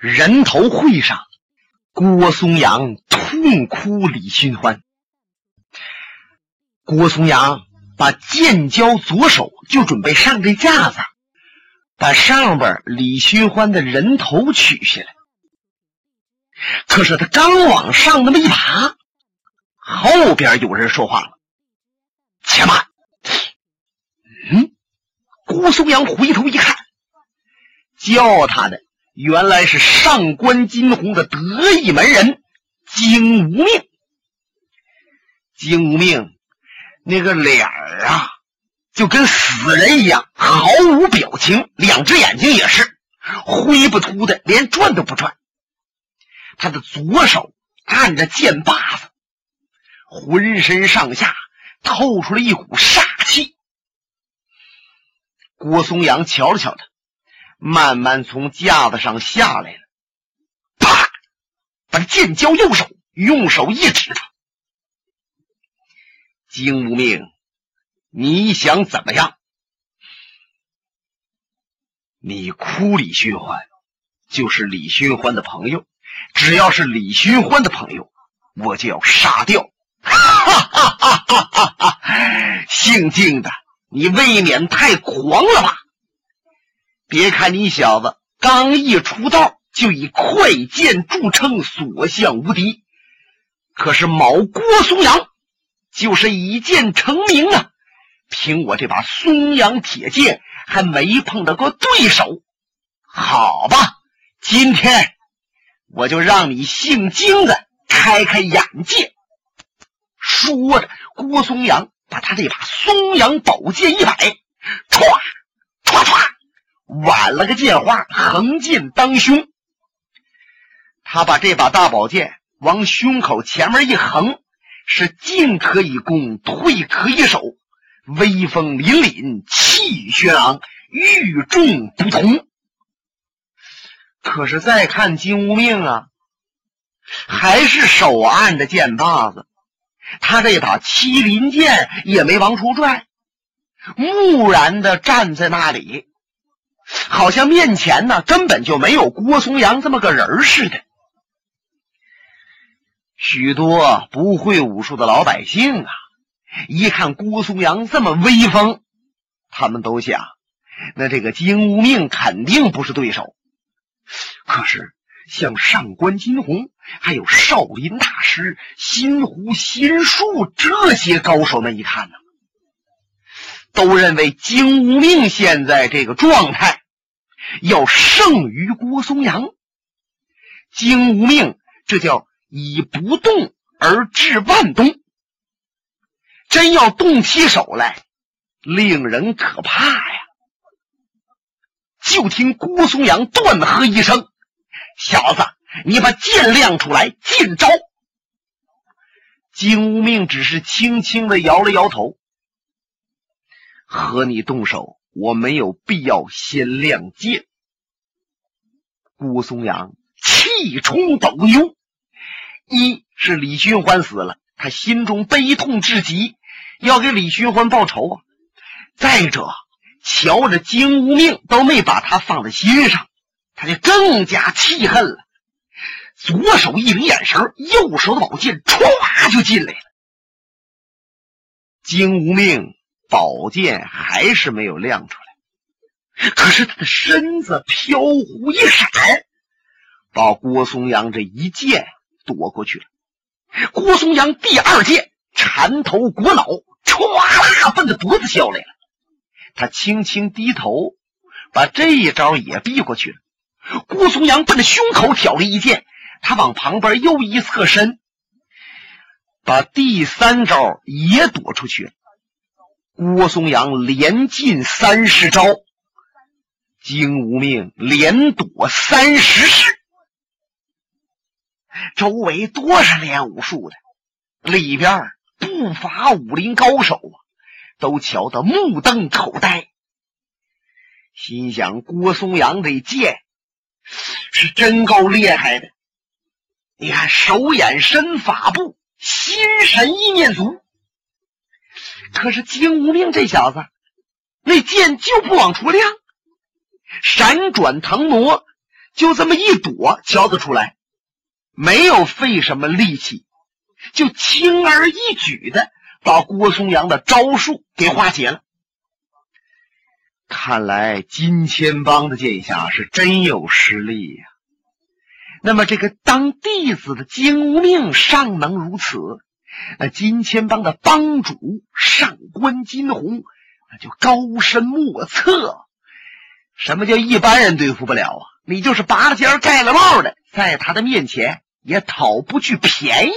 人头会上，郭松阳痛哭李寻欢。郭松阳把剑交左手，就准备上这架子，把上边李寻欢的人头取下来。可是他刚往上那么一爬，后边有人说话了：“且慢！”嗯，郭松阳回头一看，叫他的原来是上官金鸿的得意门人金无命。金无命那个脸儿啊，就跟死人一样，毫无表情，两只眼睛也是灰不秃的，连转都不转。他的左手按着剑把子，浑身上下透出了一股煞气。郭松阳瞧了瞧他，慢慢从架子上下来了，啪，把剑交右手，用手一指他：“金无命，你想怎么样？你哭李寻欢，就是李寻欢的朋友。”只要是李寻欢的朋友，我就要杀掉。哈哈哈哈哈哈！姓金的，你未免太狂了吧？别看你小子刚一出道就以快剑著称，所向无敌，可是某郭松阳就是一剑成名啊！凭我这把松阳铁剑，还没碰到过对手。好吧，今天。我就让你姓金的开开眼界。说着，郭松阳把他这把松阳宝剑一摆，歘歘歘，挽了个剑花，横剑当胸。他把这把大宝剑往胸口前面一横，是进可以攻，退可以守，威风凛凛，气宇轩昂，与众不同。可是再看金无命啊，还是手按着剑把子，他这把麒麟剑也没往出拽，木然的站在那里，好像面前呢根本就没有郭松阳这么个人似的。许多不会武术的老百姓啊，一看郭松阳这么威风，他们都想，那这个金无命肯定不是对手。可是，像上官金鸿，还有少林大师心湖心术这些高手们一看呢，都认为金无命现在这个状态要胜于郭松阳。金无命这叫以不动而致万动，真要动起手来，令人可怕呀！就听郭松阳断喝一声：“小子，你把剑亮出来，见招！”金无命只是轻轻的摇了摇头：“和你动手，我没有必要先亮剑。”郭松阳气冲斗牛，一是李寻欢死了，他心中悲痛至极，要给李寻欢报仇啊；再者，瞧着金无命都没把他放在心上，他就更加气恨了。左手一领眼神，右手的宝剑歘就进来了。金无命宝剑还是没有亮出来，可是他的身子飘忽一闪，把郭松阳这一剑躲过去了。郭松阳第二剑缠头裹脑，歘啦奔着脖子削来了。他轻轻低头，把这一招也避过去了。郭松阳奔着胸口挑了一剑，他往旁边又一侧身，把第三招也躲出去了。郭松阳连进三十招，金无命连躲三十式。周围多少练武术的，里边不乏武林高手啊。都瞧得目瞪口呆，心想：郭松阳这剑是真够厉害的。你看，手眼身法步，心神意念足。可是金无命这小子，那剑就不往出亮，闪转腾挪，就这么一躲，瞧得出来，没有费什么力气，就轻而易举的把郭松阳的招数给化解了。看来金钱帮的剑侠是真有实力呀。那么这个当弟子的金无命尚能如此，那金钱帮的帮主上官金鸿那就高深莫测。什么叫一般人对付不了啊？你就是拔了尖盖了帽的，在他的面前也讨不去便宜。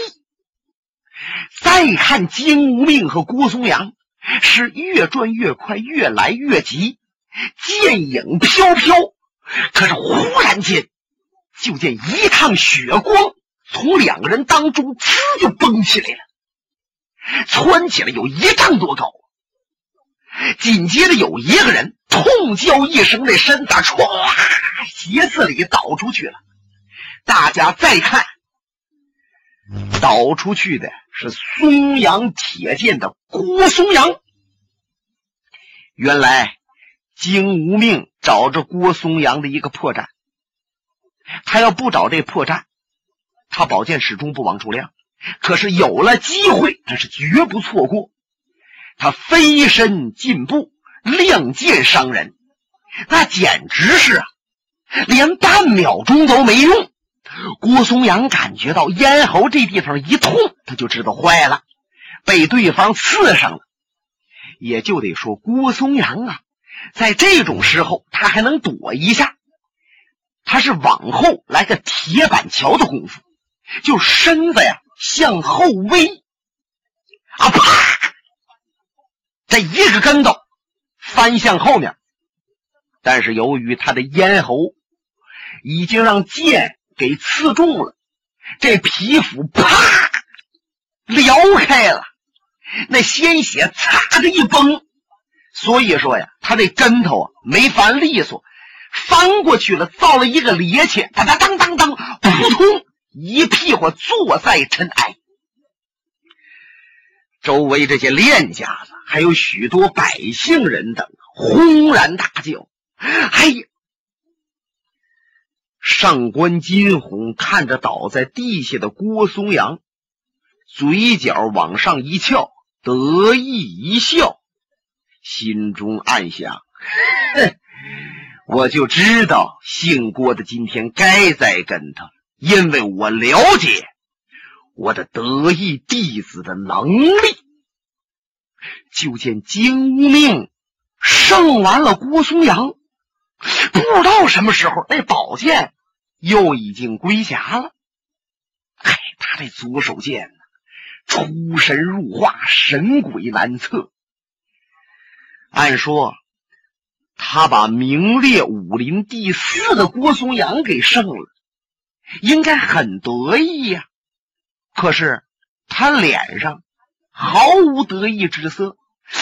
再看金无命和郭松阳是越转越快，越来越急，剑影飘飘。可是忽然间，就见一趟血光从两个人当中呲就崩起来了，窜起来有一丈多高。紧接着有一个人痛叫一声，那身子唰鞋子里倒出去了。大家再看，倒出去的是松阳铁剑的郭松阳。原来金无命找着郭松阳的一个破绽，他要不找这破绽，他宝剑始终不往出亮。可是有了机会，他是绝不错过。他飞身进步，亮剑伤人，那简直是啊，连半秒钟都没用。郭松阳感觉到咽喉这地方一痛，他就知道坏了，被对方刺上了。也就得说，郭松阳啊，在这种时候他还能躲一下，他是往后来个铁板桥的功夫，就身子呀向后微，啊啪！这一个跟头翻向后面，但是由于他的咽喉已经让剑给刺中了，这皮肤啪撩开了，那鲜血擦的一崩，所以说呀，他这跟头啊没翻利索，翻过去了，造了一个趔趄，哒哒当当当，扑通一屁股坐在尘埃。周围这些练家子，还有许多百姓人等，轰然大叫：“哎呀！”上官金鸿看着倒在地下的郭松阳，嘴角往上一翘，得意一笑，心中暗想：“哼，我就知道姓郭的今天该栽跟头，因为我了解。”我的得意弟子的能力，就见金无命胜完了郭松阳，不知道什么时候那宝剑又已经归匣了。哎，他这左手剑呢，出神入化，神鬼难测。按说他把名列武林第四的郭松阳给胜了，应该很得意呀。可是，他脸上毫无得意之色，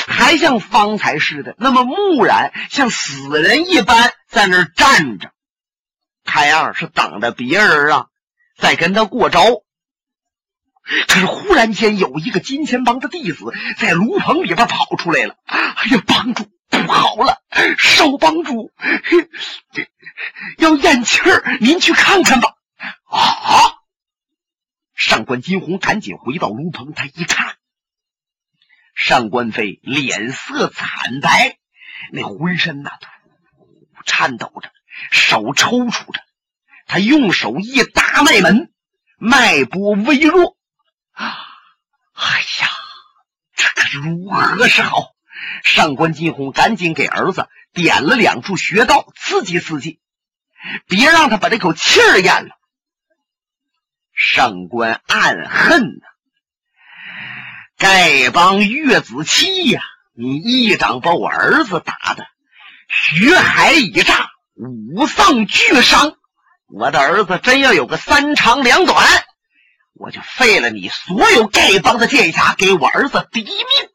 还像方才似的那么木然，像死人一般在那儿站着，看样是等着别人啊，在跟他过招。可是忽然间，有一个金钱帮的弟子在炉棚里边跑出来了。哎呀，帮主不好了，少帮主 要咽气儿，您去看看吧。啊！上官金鸿赶紧回到炉棚，他一看，上官飞脸色惨白，那浑身呐颤抖着，手抽搐着，他用手一搭脉门，脉搏微弱。啊！哎呀，这可如何是好？上官金鸿赶紧给儿子点了两处穴道，刺激刺激，别让他把这口气儿咽了。上官暗恨呐，丐帮岳子期呀！你一掌把我儿子打的血海已炸，五脏俱伤。我的儿子真要有个三长两短，我就废了你所有丐帮的剑侠，给我儿子抵命。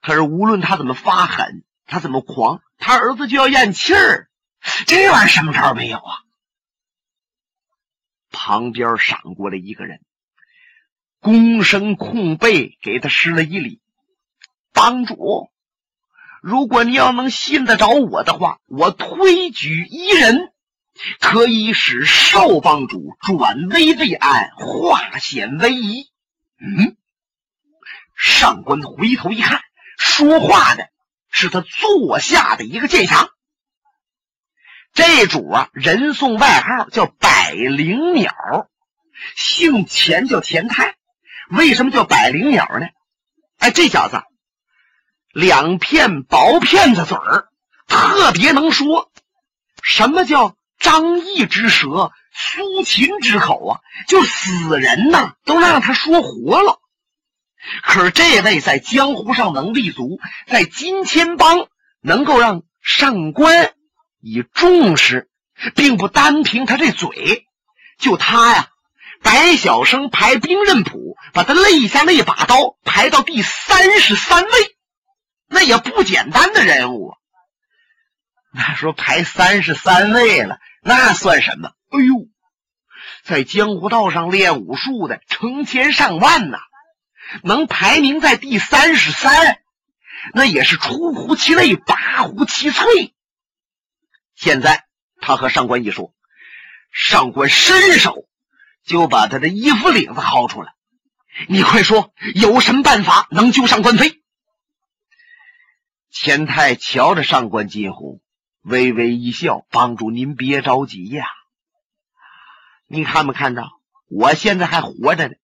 可是无论他怎么发狠，他怎么狂，他儿子就要咽气儿，这玩意儿什么招没有啊？旁边闪过来一个人，躬身空背给他施了一礼。帮主，如果你要能信得着我的话，我推举一人，可以使少帮主转危为安，化险为夷。嗯，上官回头一看，说话的是他座下的一个剑侠。这主啊，人送外号叫百灵鸟，姓钱叫钱泰。为什么叫百灵鸟呢？哎，这小子。两片薄片子嘴儿，特别能说。什么叫张毅之舌，苏秦之口啊？就死人呐，都让他说活了。可是这位在江湖上能立足，在金钱帮能够让上官以重视，并不单凭他这嘴。就他呀，白晓生排兵刃谱，把他肋下那把刀排到第三十三位。那也不简单的人物啊，那说排三十三位了，那算什么？哎呦，在江湖道上练武术的成千上万呐，能排名在第三十三，那也是出乎其类，拔乎其萃。现在他和上官一说，上官伸手就把他的衣服领子薅出来，你快说，有什么办法能救上官飞？钱太瞧着上官金鸿，微微一笑：“帮主，您别着急呀。你看没看到，我现在还活着呢。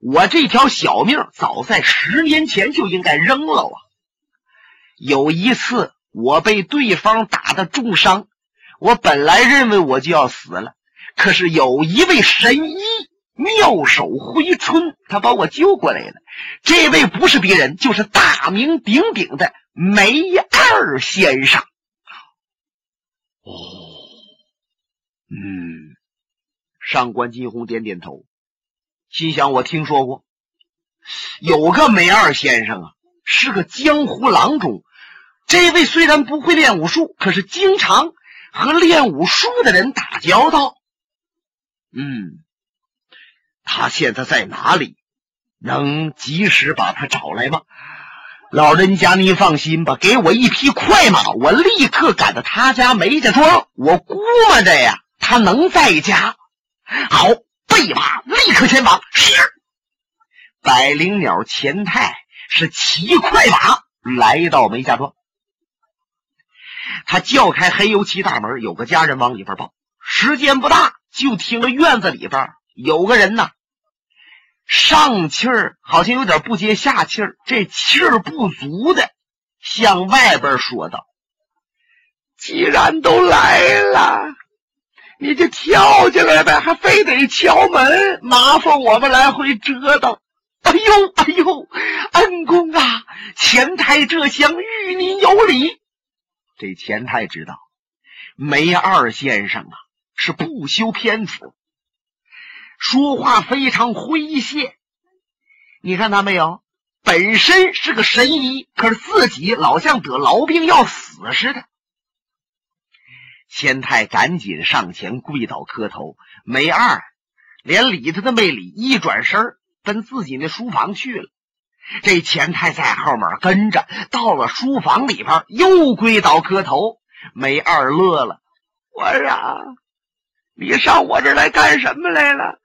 我这条小命早在十年前就应该扔了啊。有一次，我被对方打的重伤，我本来认为我就要死了，可是有一位神医妙手回春，他把我救过来了。这位不是别人，就是大名鼎鼎的。”梅二先生，哦，嗯，上官金鸿点点头，心想：我听说过，有个梅二先生啊，是个江湖郎中。这位虽然不会练武术，可是经常和练武术的人打交道。嗯，他现在在哪里？能及时把他找来吗？老人家，您放心吧，给我一匹快马，我立刻赶到他家梅家庄。我估摸着呀，他能在家。好，备马，立刻前往。是。百灵鸟钱太是骑快马来到梅家庄，他叫开黑油漆大门，有个家人往里边抱。时间不大，就听了院子里边有个人呐。上气儿好像有点不接下气儿，这气儿不足的，向外边说道：“既然都来了，你就跳进来呗，还非得敲门，麻烦我们来回折腾。”哎呦哎呦，恩公啊，前台这厢与您有礼。这钱太知道，梅二先生啊是不修边幅。说话非常诙谐，你看他没有？本身是个神医，可是自己老像得痨病要死似的。钱太赶紧上前跪倒磕头，梅二连理他都没理，一转身奔自己那书房去了。这钱太在后面跟着，到了书房里边又跪倒磕头。梅二乐了：“我说，你上我这儿来干什么来了？”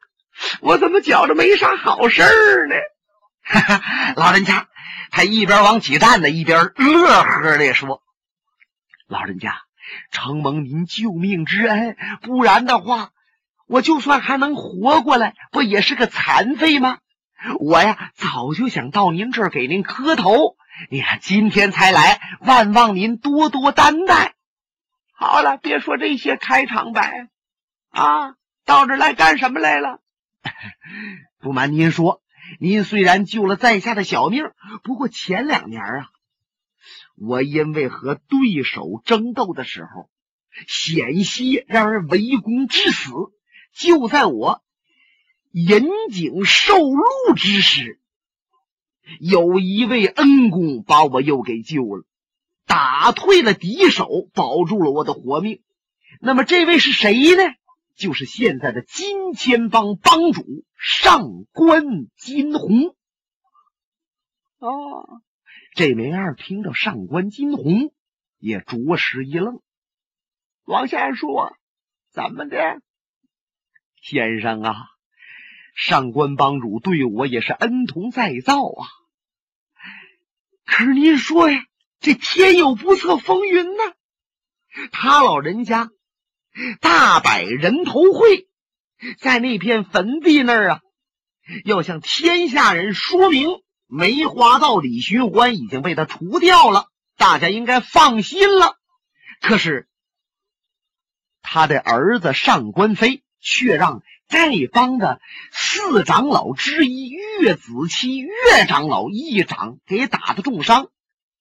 我怎么觉着没啥好事儿呢？哈哈，老人家，他一边往起站呢，一边乐呵的说：“老人家，承蒙您救命之恩，不然的话，我就算还能活过来，不也是个残废吗？我呀，早就想到您这儿给您磕头，你看今天才来，万望您多多担待。好了，别说这些开场白，啊，到这来干什么来了？” 不瞒您说，您虽然救了在下的小命，不过前两年啊，我因为和对手争斗的时候，险些让人围攻致死。就在我引颈受戮之时，有一位恩公把我又给救了，打退了敌手，保住了我的活命。那么这位是谁呢？就是现在的金钱帮帮主上官金鸿。哦，这梅二听着上官金鸿，也着实一愣。王先生说：“怎么的，先生啊？上官帮主对我也是恩同再造啊。可是您说呀，这天有不测风云呢。他老人家大摆人头会，在那片坟地那儿啊，要向天下人说明梅花道李寻欢已经被他除掉了，大家应该放心了。可是。”他的儿子上官飞却让丐帮的四长老之一岳子期岳长老一掌给打的重伤，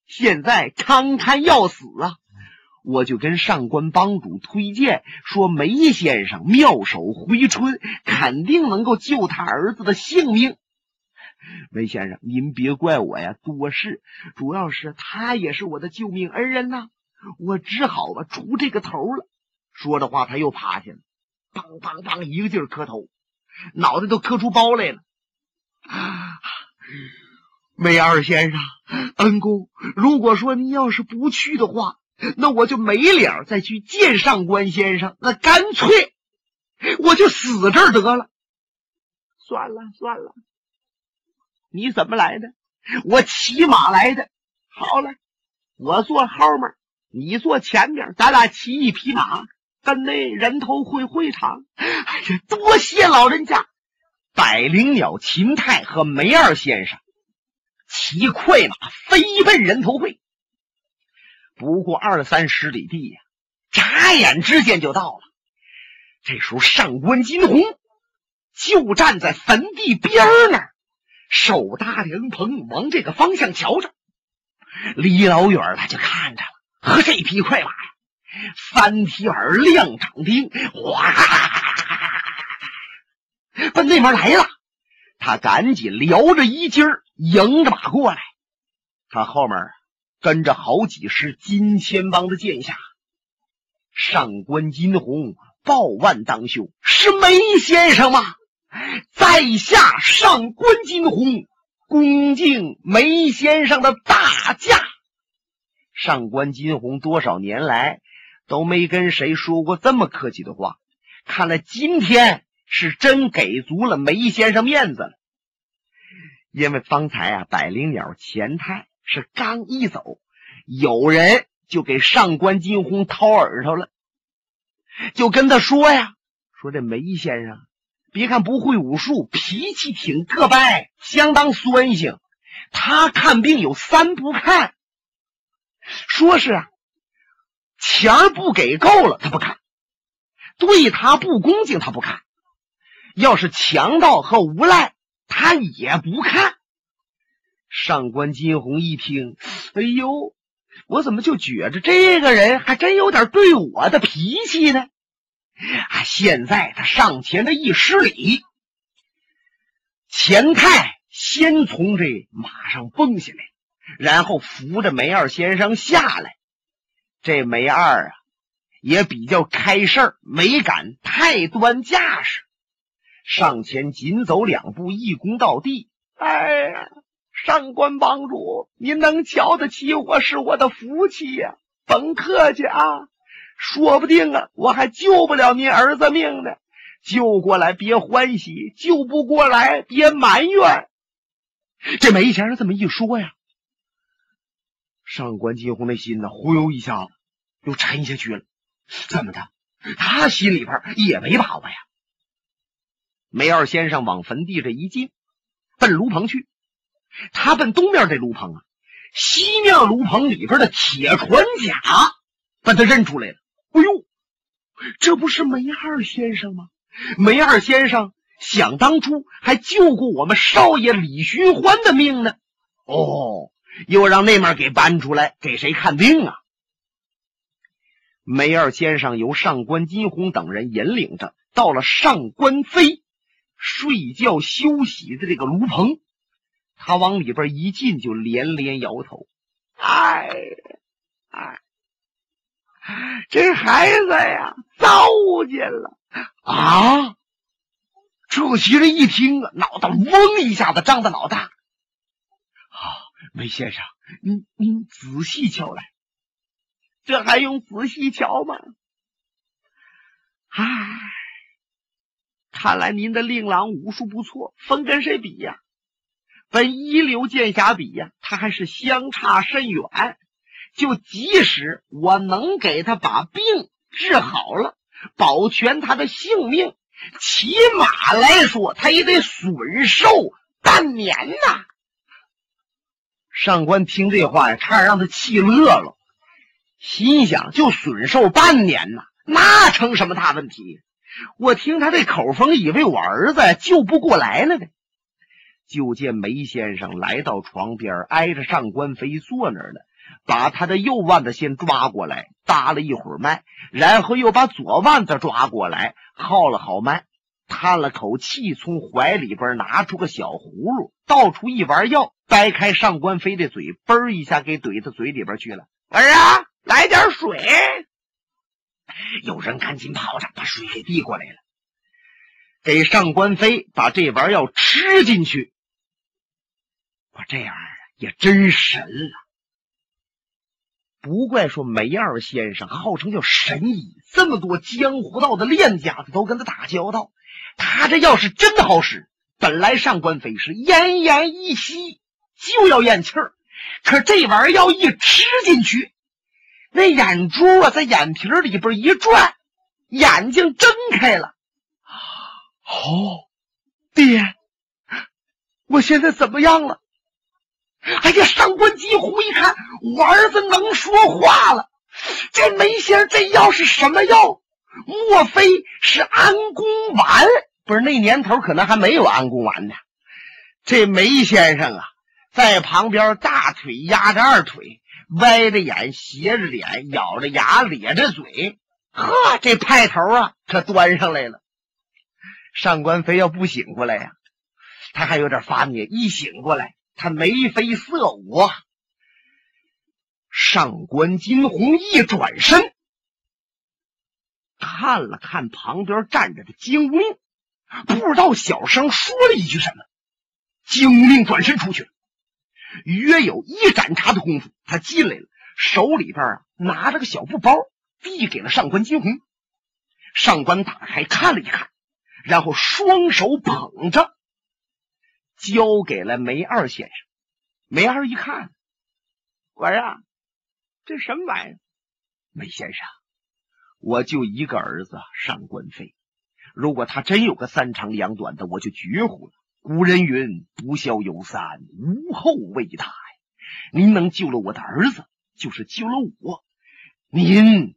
现在堪堪要死啊！我就跟上官帮主推荐说，梅先生妙手回春，肯定能够救他儿子的性命。梅先生，您别怪我呀，多事，主要是他也是我的救命恩人呐，我只好吧出这个头了。说着话，他又趴下了，梆梆梆，一个劲儿磕头，脑袋都磕出包来了。梅二先生，恩公，如果说您要是不去的话，那我就没脸再去见上官先生，那干脆我就死这儿得了。算了算了，你怎么来的？我骑马来的。好了，我坐后面，你坐前面，咱俩骑一匹马。跟那人头会会场，哎呀，多谢老人家！百灵鸟秦泰和梅二先生骑快马飞奔人头会，不过二三十里地呀，眨眼之间就到了。这时候，上官金鸿就站在坟地边儿那儿，手搭凉棚，往这个方向瞧着。离老远他就看着了，和这匹快马呀。三蹄儿亮掌钉，哗，奔那边来了。他赶紧撩着衣襟，迎着马过来。他后面跟着好几十金钱帮的剑下。上官金鸿抱腕当胸：“是梅先生吗？”在下上官金鸿恭敬梅先生的大驾。上官金鸿多少年来。都没跟谁说过这么客气的话，看来今天是真给足了梅先生面子了。因为方才啊，百灵鸟钱太是刚一走，有人就给上官金鸿掏耳朵了，就跟他说呀：“说这梅先生，别看不会武术，脾气挺个掰，相当酸性。他看病有三不看，说是啊。”钱不给够了，他不看；对他不恭敬，他不看；要是强盗和无赖，他也不看。上官金鸿一听，哎呦，我怎么就觉着这个人还真有点对我的脾气呢？啊！现在他上前的一施礼，钱太先从这马上蹦下来，然后扶着梅二先生下来。这梅二啊，也比较开事儿，没敢太端架势，上前紧走两步，一躬到地。哎呀，上官帮主，您能瞧得起我是我的福气呀！甭客气啊，说不定啊，我还救不了您儿子命呢。救过来别欢喜，救不过来别埋怨。这梅先生这么一说呀。上官金鸿那心呢，忽悠一下子又沉下去了。怎么的？他心里边也没把握呀。梅二先生往坟地这一进，奔炉棚去。他奔东面这炉棚啊，西面炉棚里边的铁船甲把他认出来了。哎呦，这不是梅二先生吗？梅二先生想当初还救过我们少爷李寻欢的命呢。哦。又让那面给搬出来给谁看病啊？梅二先生由上官金鸿等人引领着，到了上官飞睡觉休息的这个炉棚。他往里边一进，就连连摇头：“哎，哎，这孩子呀，糟践了啊！”这些人一听啊，脑袋嗡一下子张的老大。梅先生，您您仔细瞧来，这还用仔细瞧吗？唉，看来您的令郎武术不错，分跟谁比呀？本一流剑侠比呀，他还是相差甚远。就即使我能给他把病治好了，保全他的性命，起码来说，他也得损寿半年呐。上官听这话呀，差点让他气乐了，心想：就损寿半年呐，那成什么大问题？我听他这口风，以为我儿子救不过来了呢。就见梅先生来到床边，挨着上官飞坐那儿呢，把他的右腕子先抓过来，搭了一会儿脉，然后又把左腕子抓过来，号了好脉，叹了口气，从怀里边拿出个小葫芦，倒出一丸药，掰开上官飞的嘴，嘣一下给怼到嘴里边去了。儿啊，来点水！有人赶紧跑着把水给递过来了，给上官飞把这丸药吃进去。我这样也真神了，不怪说梅二先生号称叫神医，这么多江湖道的练家子都跟他打交道。他这要是真的好使，本来上官飞是奄奄一息就要咽气儿，可这玩意儿要一吃进去，那眼珠啊在眼皮里边一转，眼睛睁开了。啊哦，爹，我现在怎么样了？哎呀！上官金虎一看，我儿子能说话了。这梅仙生这药是什么药？莫非是安宫丸？不是那年头可能还没有安宫丸呢。这梅先生啊，在旁边大腿压着二腿，歪着眼，斜着脸，咬着牙，咧着嘴。呵，这派头啊，可端上来了。上官飞要不醒过来呀，他还有点发捏。一醒过来。他眉飞色舞，上官金鸿一转身，看了看旁边站着的金无命，不知道小声说了一句什么。金无命转身出去，约有一盏茶的功夫，他进来了，手里边啊拿着个小布包，递给了上官金鸿。上官打开看了一看，然后双手捧着。交给了梅二先生。梅二一看，我呀，这什么玩意儿？梅先生，我就一个儿子上官飞，如果他真有个三长两短的，我就绝户了。古人云：“不孝有三，无后为大。”呀，您能救了我的儿子，就是救了我。您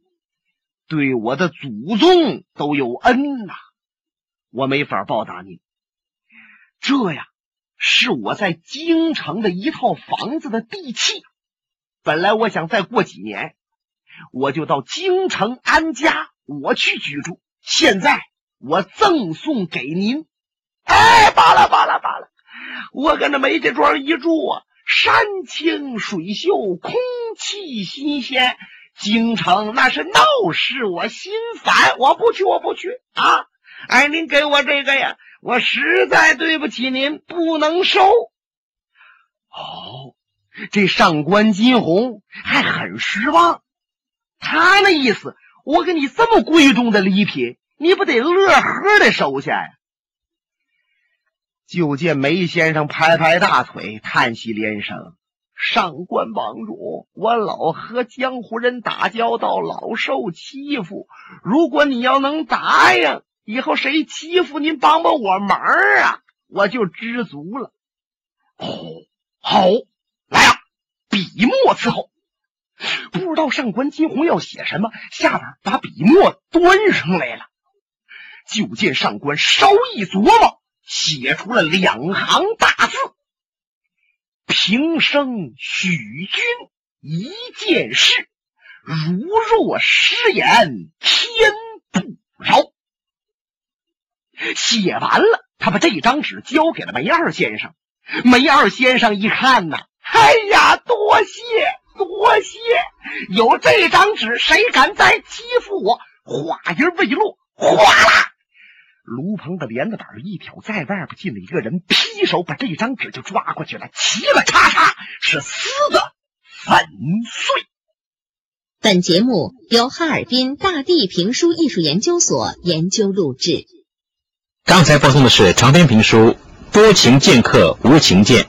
对我的祖宗都有恩呐，我没法报答您。这呀。是我在京城的一套房子的地契，本来我想再过几年，我就到京城安家，我去居住。现在我赠送给您，哎，罢了罢了罢了，我搁那梅家庄一住啊，山清水秀，空气新鲜。京城那是闹市我心烦，我不去，我不去啊！哎，您给我这个呀。我实在对不起您，不能收。哦，这上官金鸿还很失望。他那意思，我给你这么贵重的礼品，你不得乐呵的收下呀？就见梅先生拍拍大腿，叹息连声：“上官帮主，我老和江湖人打交道，老受欺负。如果你要能答应。”以后谁欺负您，帮帮我忙啊，我就知足了。哦，好，来啊，笔墨伺候。不知道上官金鸿要写什么，下边把笔墨端上来了。就见上官稍一琢磨，写出了两行大字：“平生许君一件事，如若失言，天不饶。”写完了，他把这张纸交给了梅二先生。梅二先生一看呐，哎呀，多谢多谢！有这张纸，谁敢再欺负我？话音未落，哗啦，卢鹏的帘子板一挑，在外边进了一个人，劈手把这张纸就抓过去了，齐了嚓嚓，是撕的粉碎。本节目由哈尔滨大地评书艺术研究所研究录制。刚才播送的是长篇评书《多情剑客无情剑》，